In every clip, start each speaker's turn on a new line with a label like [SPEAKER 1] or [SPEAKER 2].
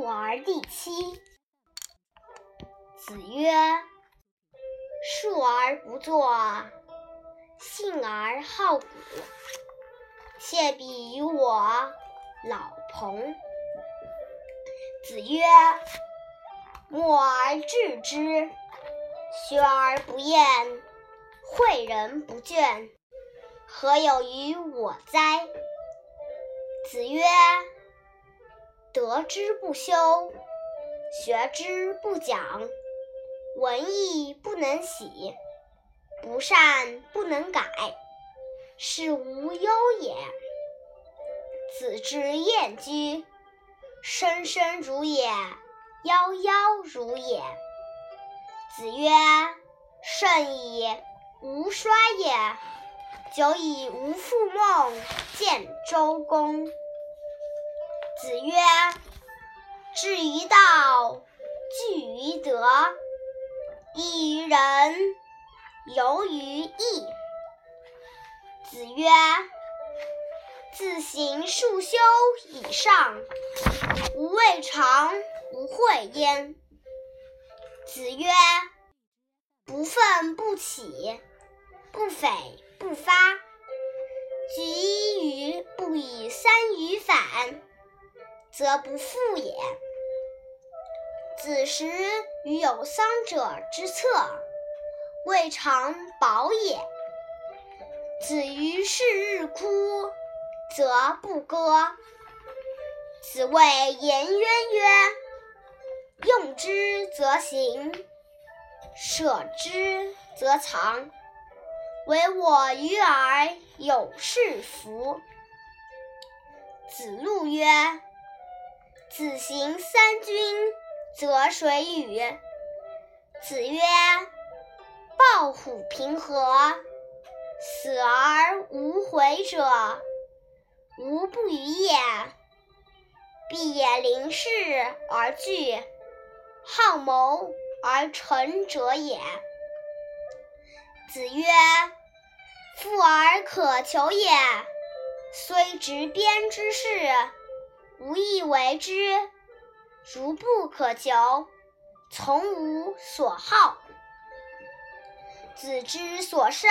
[SPEAKER 1] 述而第七。子曰：“述而不作，信而好古。窃比于我，老彭。”子曰：“默而知之，学而不厌，诲人不倦，何有于我哉？”子曰：“得之不修，学之不讲，文艺不能喜，不善不能改，是无忧也。”子之厌居，生生如也，夭夭如也。子曰：“甚矣，吾衰也！久矣，吾复梦见周公。”子曰：“至于道，据于德，溢于仁，游于义。”子曰：“自行数修以上，吾未尝不讳焉。”子曰：“不愤不启，不悱不发，举一隅不以三隅反。”则不复也。子时与有丧者之侧，未尝饱也。子于是日哭，则不歌。子谓颜渊曰：“用之则行，舍之则藏。唯我与尔有是夫。”子路曰。子行三军，则谁与？子曰：抱虎平和，死而无悔者，无不与也。必也临事而惧，好谋而成者也。子曰：富而可求也，虽执鞭之事。无以为之，如不可求，从无所好。子之所慎，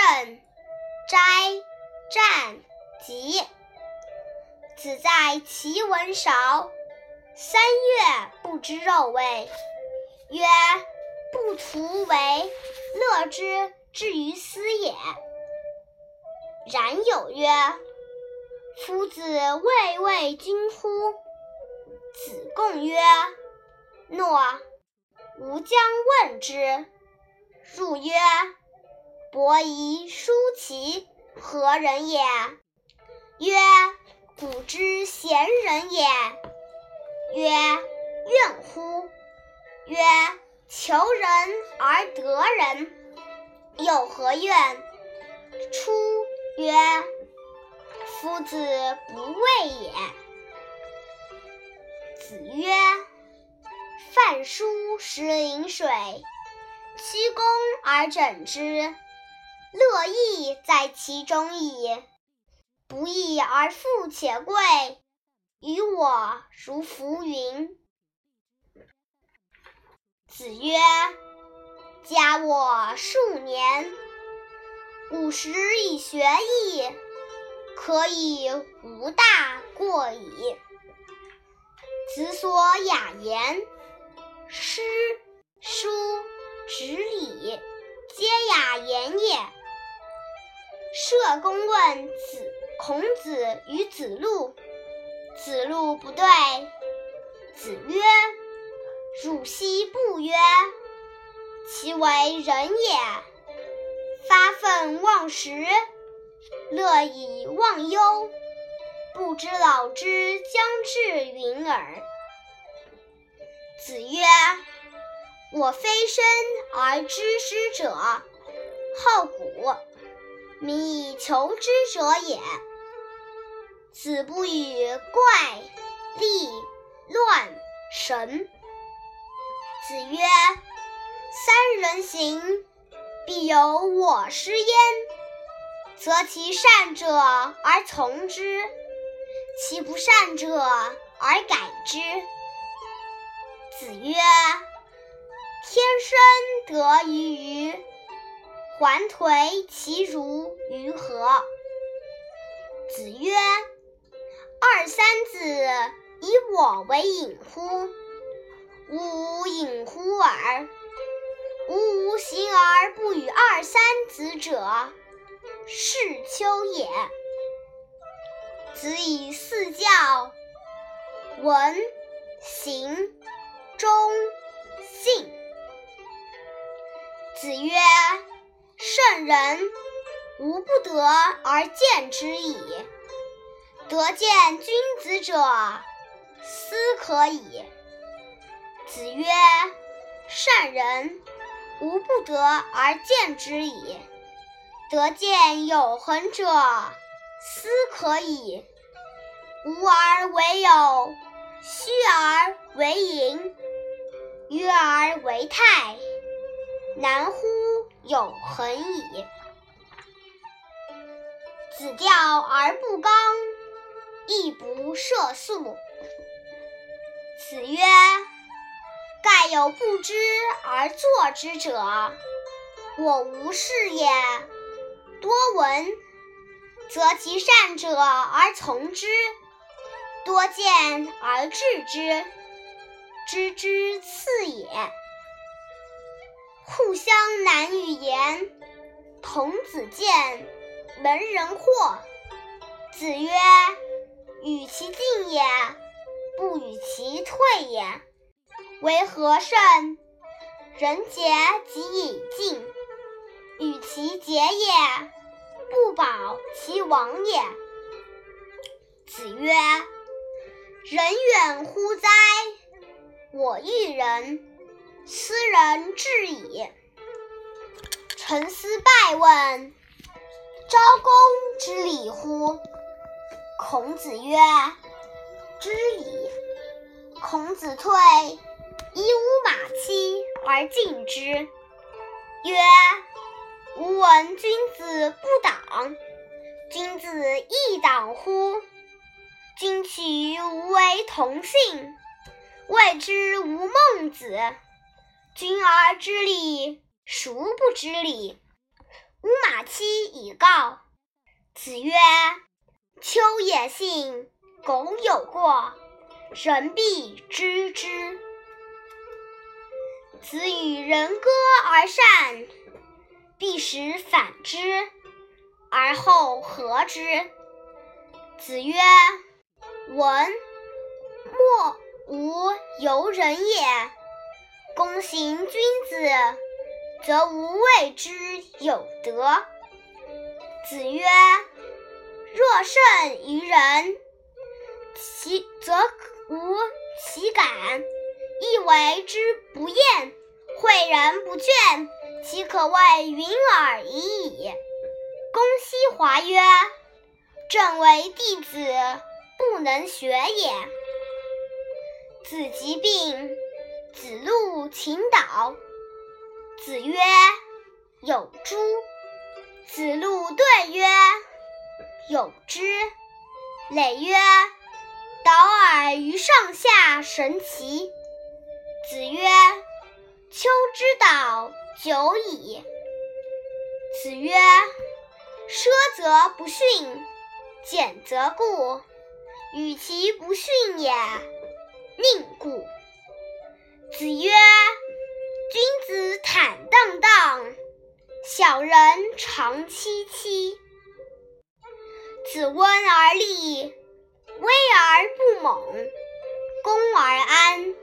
[SPEAKER 1] 斋、战、疾。子在其文少，三月不知肉味，曰：“不图为乐之至于斯也。”然有曰。夫子畏畏君乎？子贡曰：“诺。”吾将问之。入曰：“伯夷、叔齐何人也？”曰：“古之贤人也。”曰：“怨乎？”曰：“求人而得人，有何怨？”出曰。夫子不畏也。子曰：“饭疏食饮水，曲肱而枕之，乐亦在其中矣。不义而富且贵，于我如浮云。”子曰：“加我数年，五十以学艺。”可以无大过矣。子所雅言，诗、书、执礼，皆雅言也。社公问子孔子与子路，子路不对。子曰：“汝昔不曰，其为人也，发愤忘食。”乐以忘忧，不知老之将至云耳。子曰：“我非生而知之者，好古，民以求之者也。子不与怪力乱神。”子曰：“三人行，必有我师焉。”择其善者而从之，其不善者而改之。子曰：“天生得鱼鱼还颓其如鱼何？”子曰：“二三子以我为隐乎？吾隐乎耳。吾无行而不与二三子者，是丘也。”子以四教：文、行、忠、信。子曰：“圣人无不得而见之矣。得见君子者，斯可矣。”子曰：“善人无不得而见之矣。得见有恒者，斯可矣。”无而为有，虚而为盈，约而为泰，难乎有恒矣。子钓而不刚，亦不涉宿。子曰：“盖有不知而作之者，我无是也。多闻，则其善者而从之。”多见而治之，知之次也。互相难与言。童子见，门人惑。子曰：“与其进也，不与其退也。为何甚？人杰即以进，与其节也，不保其亡也。”子曰。人远乎哉？我欲人，斯人至矣。陈思败问：昭公知礼乎？孔子曰：知矣。孔子退，以吾马期而进之，曰：吾闻君子不党，君子亦党乎？君取吾为同姓，谓之吾孟子。君而知礼，孰不知礼？吾马期以告。子曰：秋也信，苟有过，人必知之。子与人歌而善，必使反之，而后和之。子曰。闻莫无尤人也。公行君子，则无谓之有德。子曰：若胜于人，其则无其感，亦为之不厌。诲人不倦，其可谓云尔已矣。公西华曰：正为弟子。不能学也。子疾病，子路请导。子曰：“有诸？”子路对曰：“有之。”累曰：“导尔于上下神奇。”子曰：“秋之道，久矣。”子曰：“奢则不逊，俭则固。”与其不逊也，宁故。子曰：“君子坦荡荡，小人长戚戚。子温而立，威而不猛，恭而安。”